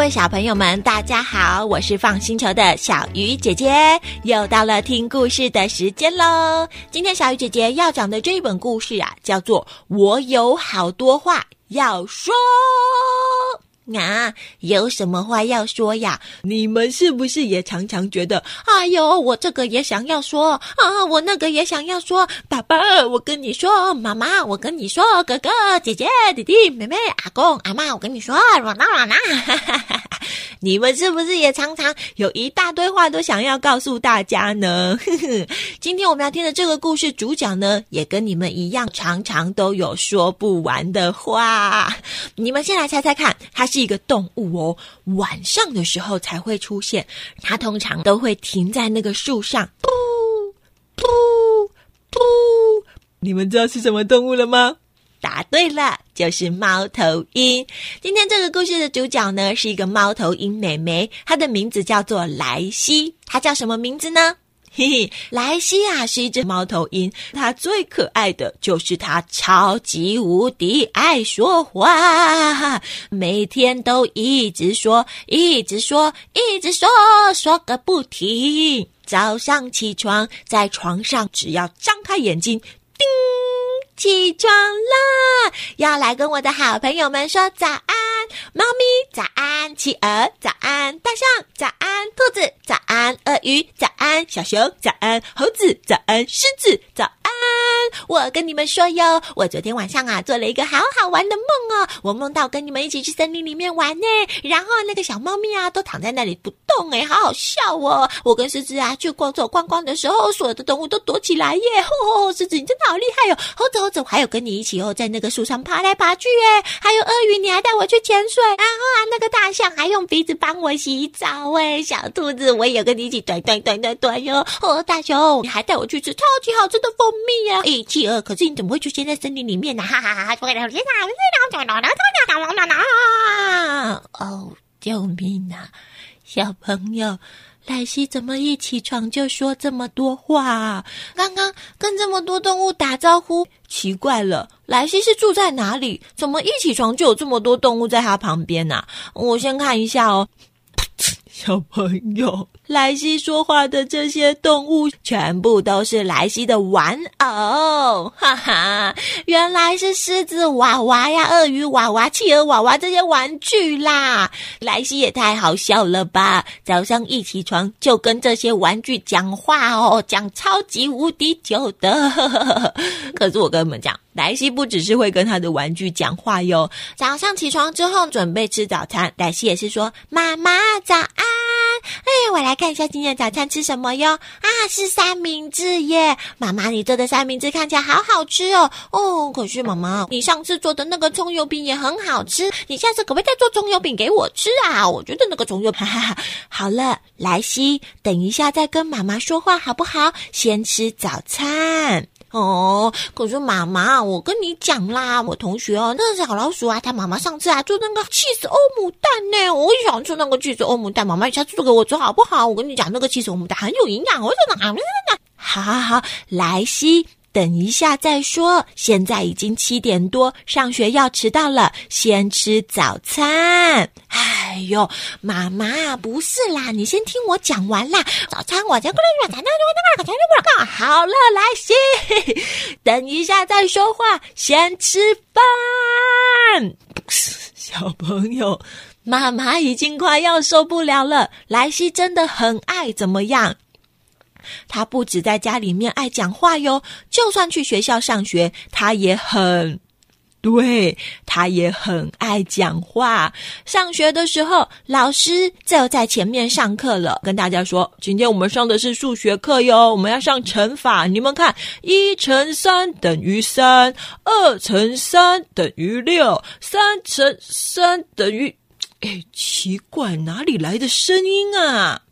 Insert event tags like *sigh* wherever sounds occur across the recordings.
位小朋友们，大家好，我是放星球的小鱼姐姐，又到了听故事的时间喽。今天小鱼姐姐要讲的这本故事啊，叫做《我有好多话要说》。啊，有什么话要说呀？你们是不是也常常觉得，哎呦，我这个也想要说啊，我那个也想要说。爸爸，我跟你说；妈妈，我跟你说；哥哥、姐姐、弟弟、妹妹、阿公、阿妈，我跟你说。软啦软啦，*laughs* 你们是不是也常常有一大堆话都想要告诉大家呢？*laughs* 今天我们要听的这个故事主角呢，也跟你们一样，常常都有说不完的话。你们先来猜猜看，他是。一个动物哦，晚上的时候才会出现。它通常都会停在那个树上，噗噗噗。你们知道是什么动物了吗？答对了，就是猫头鹰。今天这个故事的主角呢，是一个猫头鹰妹妹，她的名字叫做莱西。她叫什么名字呢？*laughs* 嘿嘿，莱西啊是一只猫头鹰，它最可爱的就是它超级无敌爱说话，每天都一直说，一直说，一直说，说个不停。早上起床，在床上只要张开眼睛，叮，起床啦，要来跟我的好朋友们说早安。猫咪早安，企鹅早安，大象早安，兔子早安，鳄鱼早安，小熊早安，猴子早安，狮子早安。我跟你们说哟，我昨天晚上啊做了一个好好玩的梦哦，我梦到跟你们一起去森林里面玩呢，然后那个小猫咪啊都躺在那里不动哎，好好笑哦。我跟狮子啊去逛走逛逛的时候，所有的动物都躲起来耶。*laughs* 吼，狮子你真的好厉害哟，猴子猴子还有跟你一起哦，在那个树上爬来爬去哎，还有鳄鱼你还带我去潜。水，然后啊，那个大象还用鼻子帮我洗澡哎，小兔子我也有跟你一起端端端端端哟。哦，大熊你还带我去吃超级好吃的蜂蜜呀！咦，企鹅，可是你怎么会出现在森林里面呢？哈哈哈哈！哦，救命啊！小朋友。莱西怎么一起床就说这么多话？刚刚跟这么多动物打招呼，奇怪了，莱西是住在哪里？怎么一起床就有这么多动物在他旁边呢？我先看一下哦。小朋友，*laughs* 莱西说话的这些动物全部都是莱西的玩偶，*laughs* 哈哈！原来是狮子娃娃呀、鳄鱼娃娃、企鹅娃娃这些玩具啦。莱西也太好笑了吧！早上一起床就跟这些玩具讲话哦，讲超级无敌久的。*laughs* 可是我跟你们讲，莱西不只是会跟他的玩具讲话哟。早上起床之后准备吃早餐，莱西也是说：“妈妈早安。”哎，我来看一下今天的早餐吃什么哟？啊，是三明治耶！妈妈，你做的三明治看起来好好吃哦。哦，可是妈妈，你上次做的那个葱油饼也很好吃，你下次可不可以再做葱油饼给我吃啊？我觉得那个葱油，哈哈哈。好了，莱西，等一下再跟妈妈说话好不好？先吃早餐。哦，可是妈妈，我跟你讲啦，我同学哦，那个小老鼠啊，他妈妈上次啊做那个气死欧姆蛋呢，我也想吃那个气死欧姆蛋，妈妈下次做给我吃好不好？我跟你讲，那个气死欧姆蛋很有营养，我说哪？好好好，莱西。等一下再说，现在已经七点多，上学要迟到了，先吃早餐。哎呦，妈妈，不是啦，你先听我讲完啦。早餐我先过来，早餐我先过来，早餐好了，来西，等一下再说话，先吃饭。小朋友，妈妈已经快要受不了了。莱西真的很爱怎么样？他不止在家里面爱讲话哟，就算去学校上学，他也很，对他也很爱讲话。上学的时候，老师就在前面上课了，跟大家说：“今天我们上的是数学课哟，我们要上乘法。你们看，一乘三等于三，二乘三等于六，三乘三等于……哎，奇怪，哪里来的声音啊？”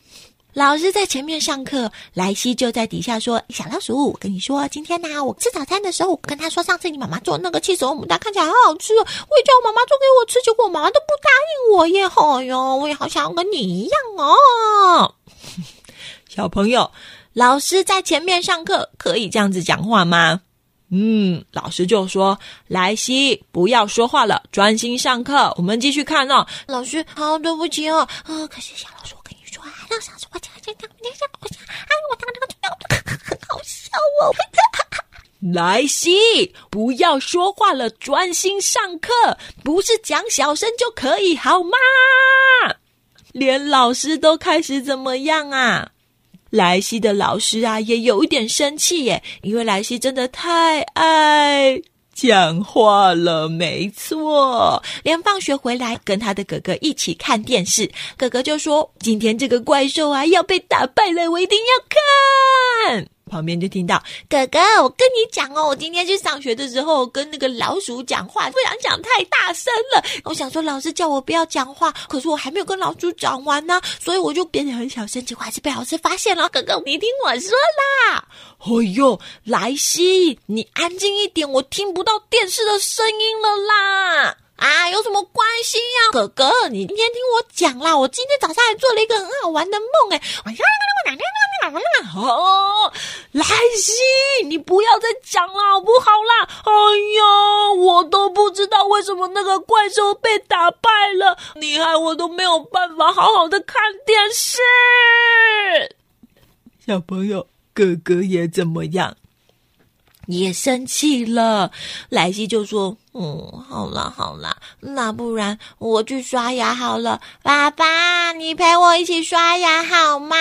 老师在前面上课，莱西就在底下说：“小老鼠，我跟你说，今天呢，我吃早餐的时候，我跟他说，上次你妈妈做那个气球牡丹看起来好好吃，我也叫我妈妈做给我吃，结果我妈妈都不答应我耶！哎哟，我也好想要跟你一样哦。小朋友，老师在前面上课，可以这样子讲话吗？嗯，老师就说：“莱西，不要说话了，专心上课。我们继续看哦。”老师，好，对不起哦。啊，可是小老师，我跟你说啊，让小老师我讲讲讲讲讲，我讲，哎，我讲那个很好笑哦。莱西，不要说话了，专心上课。不是讲小声就可以好吗？连老师都开始怎么样啊？莱西的老师啊，也有一点生气耶，因为莱西真的太爱讲话了。没错，连放学回来跟他的哥哥一起看电视，哥哥就说：“今天这个怪兽啊要被打败了，我一定要看。”旁边就听到哥哥，我跟你讲哦，我今天去上学的时候跟那个老鼠讲话，不想讲太大声了。我想说老师叫我不要讲话，可是我还没有跟老鼠讲完呢，*laughs* 所以我就变得很小声，结果还是被老师发现了。哥哥，你听我说啦，哎呦，莱西，你安静一点，我听不到电视的声音了啦。啊，有什么关系呀，哥哥？你今天听我讲啦，我今天早上还做了一个很好玩的梦，哎，我呀，哦，莱西，你不要再讲了，好不好啦？哎呀，我都不知道为什么那个怪兽被打败了，你害我都没有办法好好的看电视。小朋友，哥哥也怎么样？也生气了，莱西就说：“嗯，好啦好啦，那不然我去刷牙好了。爸爸，你陪我一起刷牙好吗？”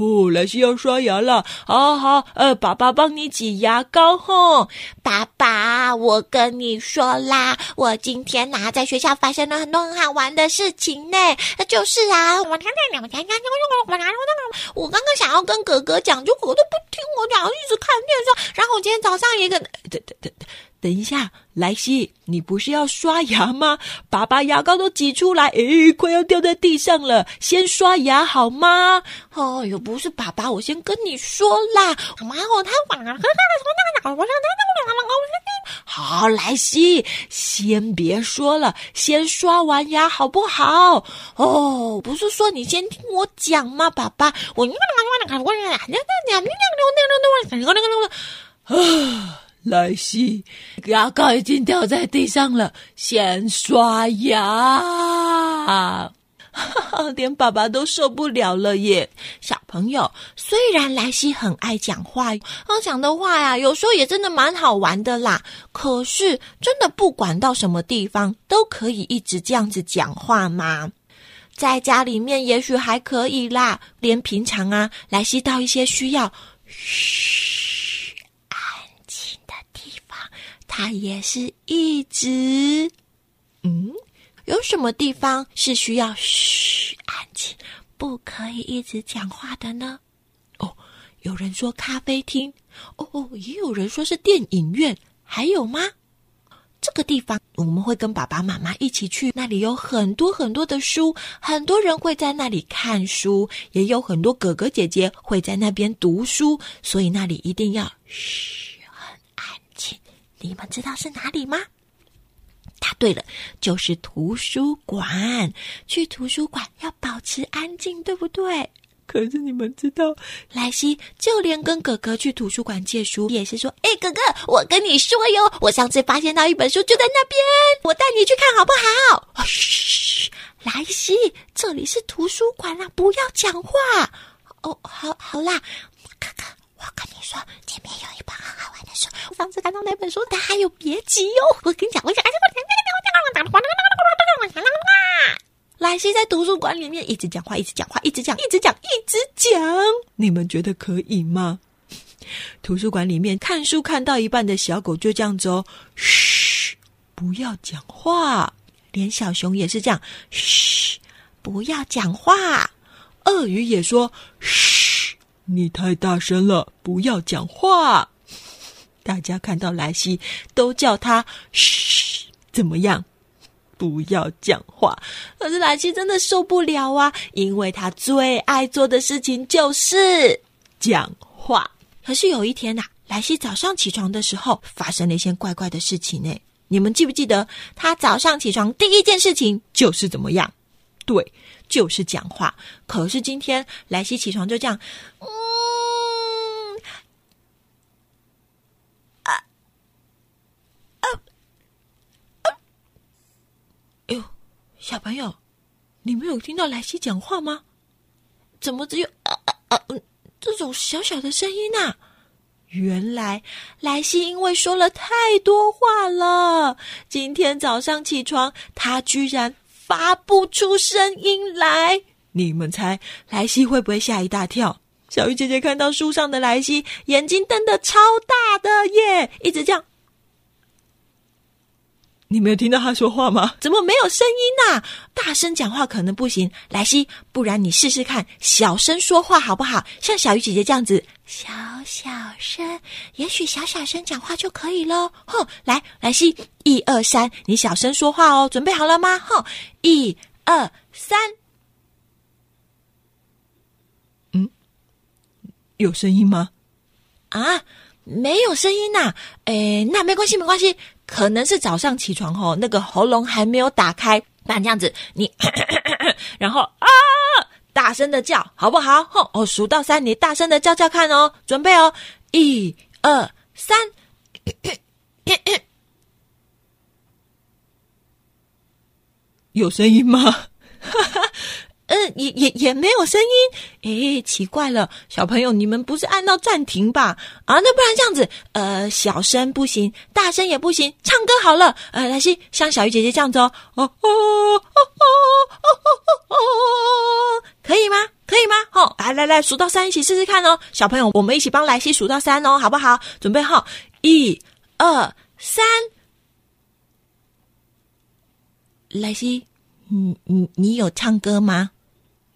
哦，莱西要刷牙了，好好，呃，爸爸帮你挤牙膏吼。爸爸，我跟你说啦，我今天呐在学校发生了很多很好玩的事情呢。就是啊，我刚刚想要跟哥哥讲，就哥哥都不听我讲，一直看电视。然后我今天早上也跟，等等等等。等一下，莱西，你不是要刷牙吗？爸爸牙膏都挤出来，诶，快要掉在地上了。先刷牙好吗？哦哟，不是爸爸，我先跟你说啦。妈哦，他晚上好，莱西，先别说了，先刷完牙好不好？哦，不是说你先听我讲吗？爸爸，我。莱西，牙膏已经掉在地上了，先刷牙。连爸爸都受不了了耶！小朋友，虽然莱西很爱讲话，他讲的话呀，有时候也真的蛮好玩的啦。可是，真的不管到什么地方，都可以一直这样子讲话吗？在家里面也许还可以啦，连平常啊，莱西到一些需要嘘。他也是一直，嗯，有什么地方是需要嘘安静，不可以一直讲话的呢？哦，有人说咖啡厅，哦，也有人说是电影院，还有吗？这个地方我们会跟爸爸妈妈一起去，那里有很多很多的书，很多人会在那里看书，也有很多哥哥姐姐会在那边读书，所以那里一定要嘘。你们知道是哪里吗？答对了，就是图书馆。去图书馆要保持安静，对不对？可是你们知道，莱西就连跟哥哥去图书馆借书，也是说：“哎，哥哥，我跟你说哟，我上次发现到一本书就在那边，我带你去看好不好？”嘘，莱西，这里是图书馆啦，不要讲话。哦，好，好啦，哥哥，我跟你说，前面有一本很好玩的书。我上次看到那本书，它还有别急哟。我跟你讲，我讲，莱西在图书馆里面一直讲话，一直讲话，一直讲，一直讲，一直讲。你们觉得可以吗？图书馆里面看书看到一半的小狗就这样子哦，嘘，不要讲话。连小熊也是这样，嘘，不要讲话。鳄鱼也说，嘘。你太大声了，不要讲话。大家看到莱西都叫他嘘，怎么样？不要讲话。可是莱西真的受不了啊，因为他最爱做的事情就是讲话。可是有一天呐，莱西早上起床的时候发生了一些怪怪的事情呢。你们记不记得他早上起床第一件事情就是怎么样？对。就是讲话，可是今天莱西起床就这样，嗯，啊，啊，啊，哎呦，小朋友，你没有听到莱西讲话吗？怎么只有啊啊啊这种小小的声音呢？原来莱西因为说了太多话了，今天早上起床，他居然。发不出声音来。你们猜莱西会不会吓一大跳？小鱼姐姐看到树上的莱西，眼睛瞪得超大的耶，一直这样。你没有听到他说话吗？怎么没有声音呐？大声讲话可能不行，莱西，不然你试试看，小声说话好不好？像小鱼姐姐这样子，小小声，也许小小声讲话就可以喽。哼，来，莱西，一二三，你小声说话哦，准备好了吗？哼，一二三，嗯，有声音吗？啊，没有声音呐。诶，那没关系，没关系。可能是早上起床后，那个喉咙还没有打开，那这样子，你 *coughs* 然后啊，大声的叫，好不好？吼，哦，数到三，你大声的叫叫看哦，准备哦，一二三，*coughs* 有声音吗？哈 *laughs* 哈嗯，也也也没有声音，诶，奇怪了，小朋友，你们不是按到暂停吧？啊，那不然这样子，呃，小声不行，大声也不行，唱歌好了，呃，来西，像小鱼姐姐这样子哦，哦哦哦哦哦哦，可以吗？可以吗？好，来来来，数到三，一起试试看哦，小朋友，我们一起帮莱西数到三哦，好不好？准备好，一、二、三，莱西，你你你有唱歌吗？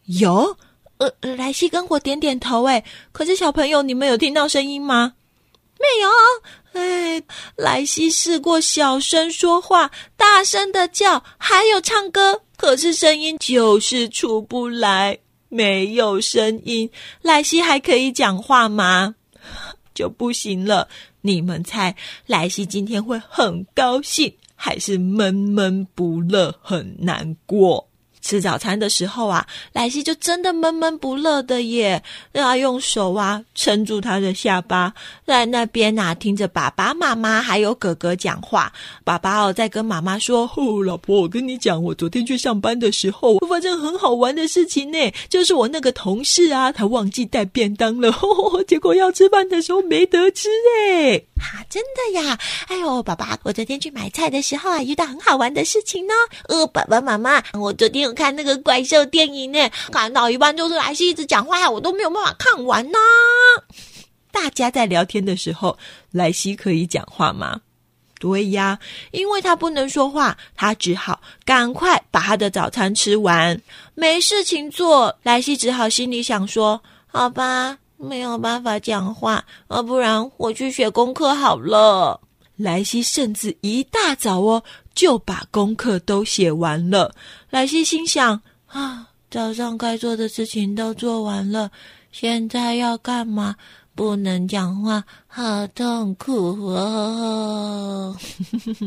有，呃，莱西跟我点点头，哎，可是小朋友，你们有听到声音吗？没有，哎，莱西试过小声说话，大声的叫，还有唱歌，可是声音就是出不来，没有声音。莱西还可以讲话吗？就不行了。你们猜，莱西今天会很高兴，还是闷闷不乐，很难过？吃早餐的时候啊，莱西就真的闷闷不乐的耶，让他用手啊撑住他的下巴，在那边呐听着爸爸妈妈还有哥哥讲话。爸爸哦在跟妈妈说：“哦，老婆，我跟你讲，我昨天去上班的时候，我发生很好玩的事情呢。就是我那个同事啊，他忘记带便当了，*laughs* 结果要吃饭的时候没得吃哎。啊，真的呀！哎呦，爸爸，我昨天去买菜的时候啊，遇到很好玩的事情呢。呃，爸爸妈妈，我昨天有。看那个怪兽电影呢，看到一半就是莱西一直讲话，我都没有办法看完呢。大家在聊天的时候，莱西可以讲话吗？对呀，因为他不能说话，他只好赶快把他的早餐吃完。没事情做，莱西只好心里想说：“好吧，没有办法讲话，要不然我去学功课好了。”莱西甚至一大早哦。就把功课都写完了。莱西心想：啊，早上该做的事情都做完了，现在要干嘛？不能讲话，好痛苦哦！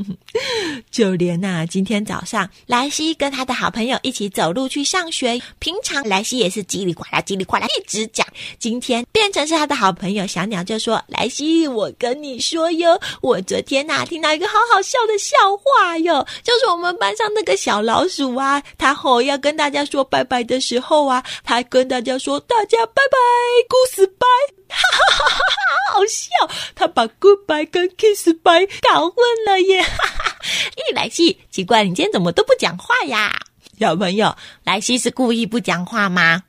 *laughs* 就连呐，今天早上莱西跟他的好朋友一起走路去上学。平常莱西也是叽里呱啦、叽里呱啦一直讲，今天变成是他的好朋友小鸟就说：“莱西，我跟你说哟，我昨天呐听到一个好好笑的笑话哟，就是我们班上那个小老鼠啊，他吼要跟大家说拜拜的时候啊，他跟大家说大家拜拜，故事。”！他把 goodbye 跟 kiss bye 搞混了耶！哈哈，咦，莱西，奇怪，你今天怎么都不讲话呀？小朋友，莱西是故意不讲话吗？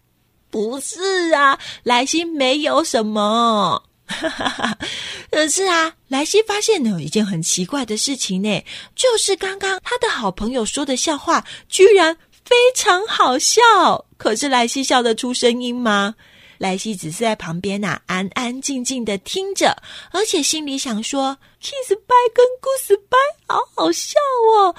不是啊，莱西没有什么。哈哈哈！可是啊，莱西发现有一件很奇怪的事情呢，就是刚刚他的好朋友说的笑话居然非常好笑。可是莱西笑得出声音吗？莱西只是在旁边呐，安安静静的听着，而且心里想说：“kiss bye 跟 goodbye 好好笑哦。”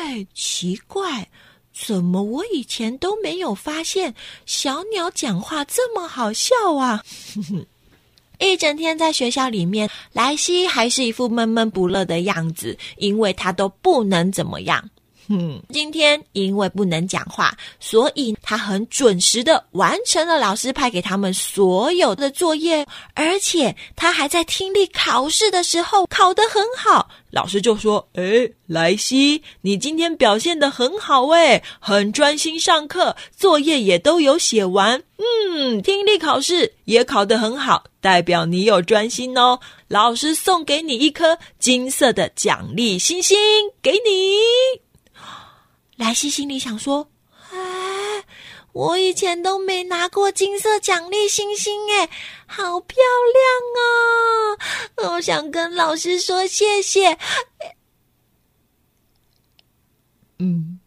哎，奇怪，怎么我以前都没有发现小鸟讲话这么好笑啊？*laughs* 一整天在学校里面，莱西还是一副闷闷不乐的样子，因为他都不能怎么样。嗯，今天因为不能讲话，所以他很准时的完成了老师派给他们所有的作业，而且他还在听力考试的时候考得很好。老师就说：“哎，莱西，你今天表现得很好，诶，很专心上课，作业也都有写完，嗯，听力考试也考得很好，代表你有专心哦。老师送给你一颗金色的奖励星星，给你。”莱西心里想说：“哎，我以前都没拿过金色奖励星星，哎，好漂亮哦！我想跟老师说谢谢。”嗯，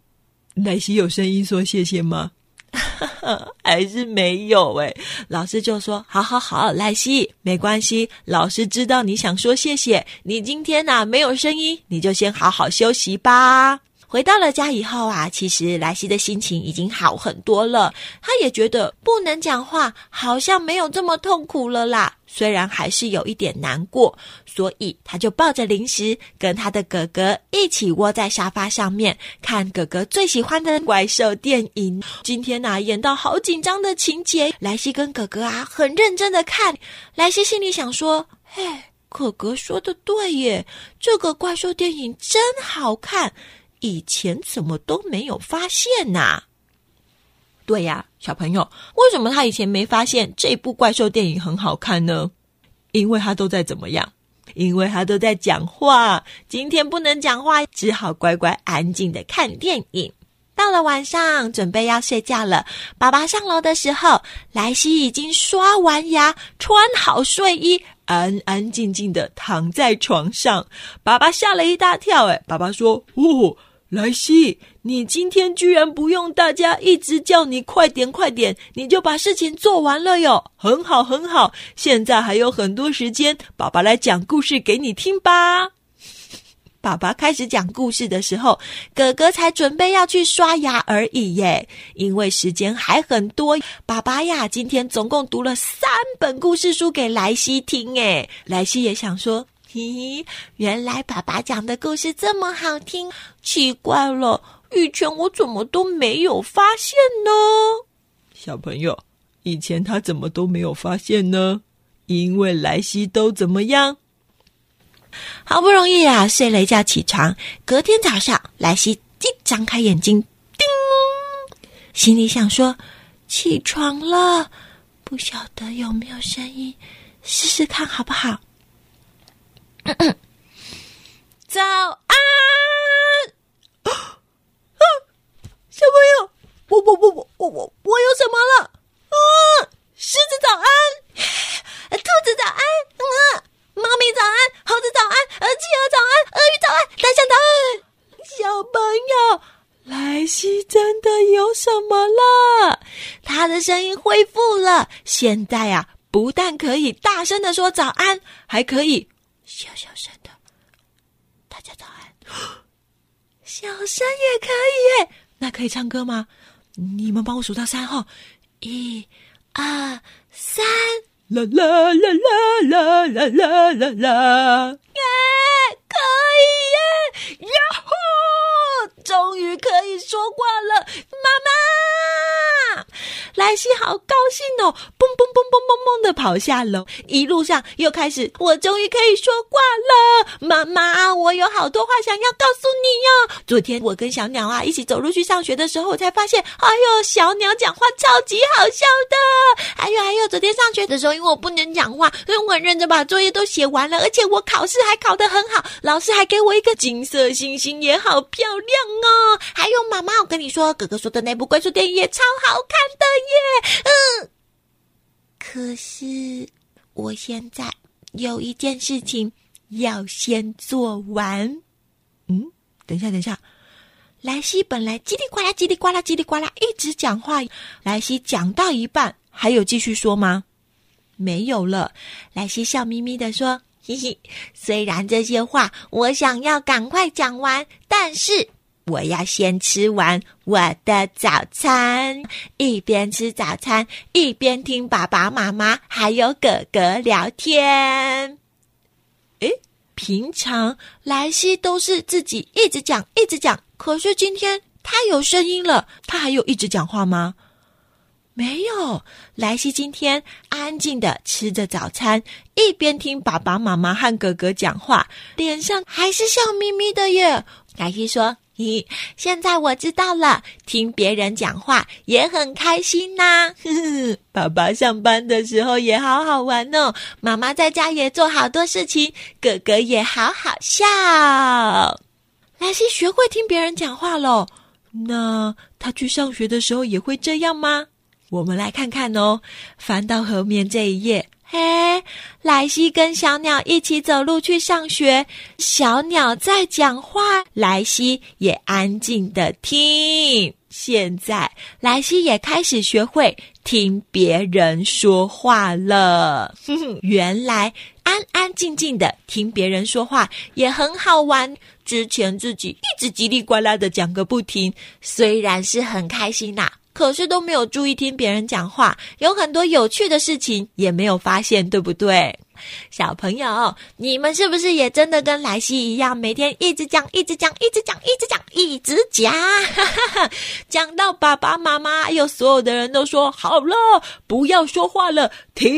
莱西有声音说谢谢吗？*laughs* 还是没有哎。老师就说：“好好好，莱西，没关系，老师知道你想说谢谢。你今天呐没有声音，你就先好好休息吧。”回到了家以后啊，其实莱西的心情已经好很多了。他也觉得不能讲话，好像没有这么痛苦了啦。虽然还是有一点难过，所以他就抱着零食，跟他的哥哥一起窝在沙发上面，看哥哥最喜欢的怪兽电影。今天呐，演到好紧张的情节，莱西跟哥哥啊很认真的看。莱西心里想说：“嘿，哥哥说的对耶，这个怪兽电影真好看。”以前怎么都没有发现呐？对呀，小朋友，为什么他以前没发现这部怪兽电影很好看呢？因为他都在怎么样？因为他都在讲话。今天不能讲话，只好乖乖安静的看电影。到了晚上，准备要睡觉了。爸爸上楼的时候，莱西已经刷完牙，穿好睡衣，安安静静的躺在床上。爸爸吓了一大跳，哎，爸爸说：“哦。”莱西，你今天居然不用大家一直叫你快点快点，你就把事情做完了哟，很好很好。现在还有很多时间，爸爸来讲故事给你听吧。*laughs* 爸爸开始讲故事的时候，哥哥才准备要去刷牙而已耶，因为时间还很多。爸爸呀，今天总共读了三本故事书给莱西听，诶，莱西也想说。咦，原来爸爸讲的故事这么好听，奇怪了，以前我怎么都没有发现呢？小朋友，以前他怎么都没有发现呢？因为莱西都怎么样？好不容易啊，睡了一觉起床，隔天早上，莱西一张开眼睛，叮，心里想说：起床了，不晓得有没有声音，试试看好不好？*coughs* 早安，啊小朋友，我我我我我我我有什么了？啊，狮子早安，兔子早安，嗯，猫咪早安，猴子早安，呃，企鹅早安，鳄鱼早安，大象早安。小朋友，莱西真的有什么了？他的声音恢复了，现在啊，不但可以大声的说早安，还可以。小小声的，大家早安。*gasps* 小声也可以耶，那可以唱歌吗？你们帮我数到三号，一、二、三，啦啦啦啦啦啦啦啦，耶，可以耶，呀呼，终于可以说话了，妈妈。莱西好高兴哦，蹦蹦蹦蹦蹦蹦的跑下楼，一路上又开始，我终于可以说话了，妈妈，我有好多话想要告诉你哟。昨天我跟小鸟啊一起走路去上学的时候，我才发现，哎呦，小鸟讲话超级好笑的。还有还有，昨天上学的时候，因为我不能讲话，所以我很认真把作业都写完了，而且我考试还考得很好，老师还给我一个金色星星，也好漂亮哦。还妈，我跟你说，哥哥说的那部怪兽电影也超好看的。耶，嗯，可是我现在有一件事情要先做完。嗯，等一下，等一下，莱西本来叽里呱啦、叽里呱啦、叽里呱啦一直讲话，莱西讲到一半，还有继续说吗？没有了。莱西笑眯眯的说：“嘿嘿，虽然这些话我想要赶快讲完，但是。”我要先吃完我的早餐，一边吃早餐一边听爸爸妈妈还有哥哥聊天。诶，平常莱西都是自己一直讲一直讲，可是今天他有声音了，他还有一直讲话吗？没有，莱西今天安静的吃着早餐，一边听爸爸妈妈和哥哥讲话，脸上还是笑眯眯的耶。莱西说。咦，现在我知道了，听别人讲话也很开心呐。*laughs* 爸爸上班的时候也好好玩哦，妈妈在家也做好多事情，哥哥也好好笑。莱西学会听别人讲话喽，那他去上学的时候也会这样吗？我们来看看哦，翻到后面这一页。嘿，莱西跟小鸟一起走路去上学。小鸟在讲话，莱西也安静的听。现在，莱西也开始学会听别人说话了。哼哼，原来安安静静的听别人说话也很好玩。之前自己一直叽里呱啦的讲个不停，虽然是很开心呐。可是都没有注意听别人讲话，有很多有趣的事情也没有发现，对不对？小朋友，你们是不是也真的跟莱西一样，每天一直讲、一直讲、一直讲、一直讲、一直讲，*laughs* 讲到爸爸妈妈还有所有的人都说好了，不要说话了，停。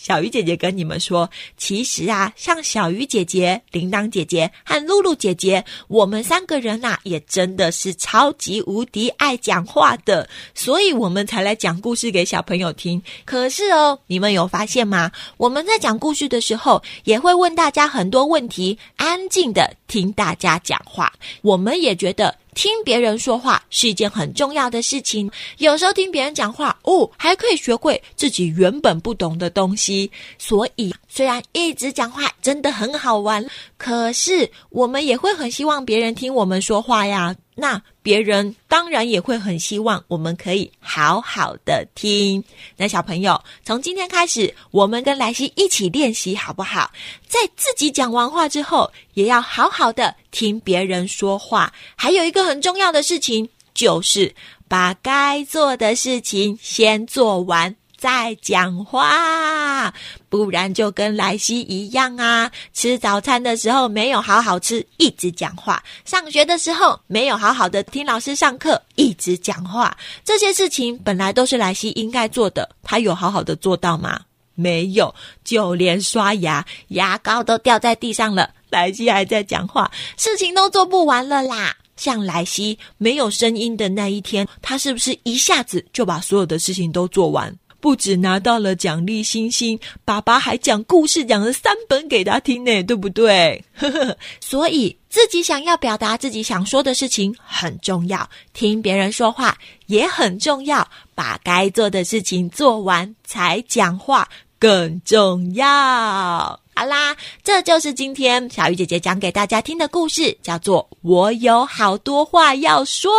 小鱼姐姐跟你们说，其实啊，像小鱼姐姐、铃铛姐姐和露露姐姐，我们三个人呐，也真的是超级无敌爱讲话的，所以我们才来讲故事给小朋友听。可是哦，你们有发现吗？我们在讲故事的时候，也会问大家很多问题，安静的听大家讲话。我们也觉得。听别人说话是一件很重要的事情。有时候听别人讲话，哦，还可以学会自己原本不懂的东西。所以，虽然一直讲话真的很好玩，可是我们也会很希望别人听我们说话呀。那别人当然也会很希望我们可以好好的听。那小朋友，从今天开始，我们跟莱西一起练习好不好？在自己讲完话之后，也要好好的听别人说话。还有一个很重要的事情，就是把该做的事情先做完。在讲话，不然就跟莱西一样啊！吃早餐的时候没有好好吃，一直讲话；上学的时候没有好好的听老师上课，一直讲话。这些事情本来都是莱西应该做的，他有好好的做到吗？没有，就连刷牙牙膏都掉在地上了，莱西还在讲话，事情都做不完了啦！像莱西没有声音的那一天，他是不是一下子就把所有的事情都做完？不止拿到了奖励星星，爸爸还讲故事讲了三本给他听呢，对不对？*laughs* 所以自己想要表达自己想说的事情很重要，听别人说话也很重要，把该做的事情做完才讲话更重要。好啦，这就是今天小鱼姐姐讲给大家听的故事，叫做《我有好多话要说》。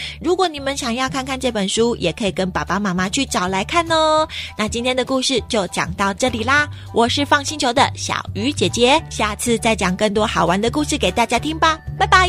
*laughs* 如果你们想要看看这本书，也可以跟爸爸妈妈去找来看哦。那今天的故事就讲到这里啦，我是放星球的小鱼姐姐，下次再讲更多好玩的故事给大家听吧，拜拜。